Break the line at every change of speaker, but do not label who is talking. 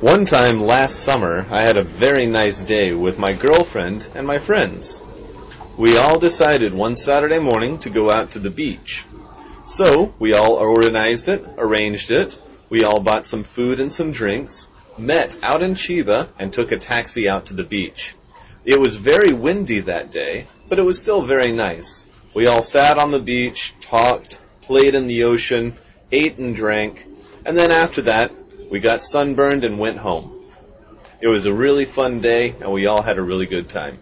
One time last summer, I had a very nice day with my girlfriend and my friends. We all decided one Saturday morning to go out to the beach. So, we all organized it, arranged it, we all bought some food and some drinks, met out in Chiba, and took a taxi out to the beach. It was very windy that day, but it was still very nice. We all sat on the beach, talked, played in the ocean, ate and drank, and then after that, we got sunburned and went home. It was a really fun day, and we all had a really good time.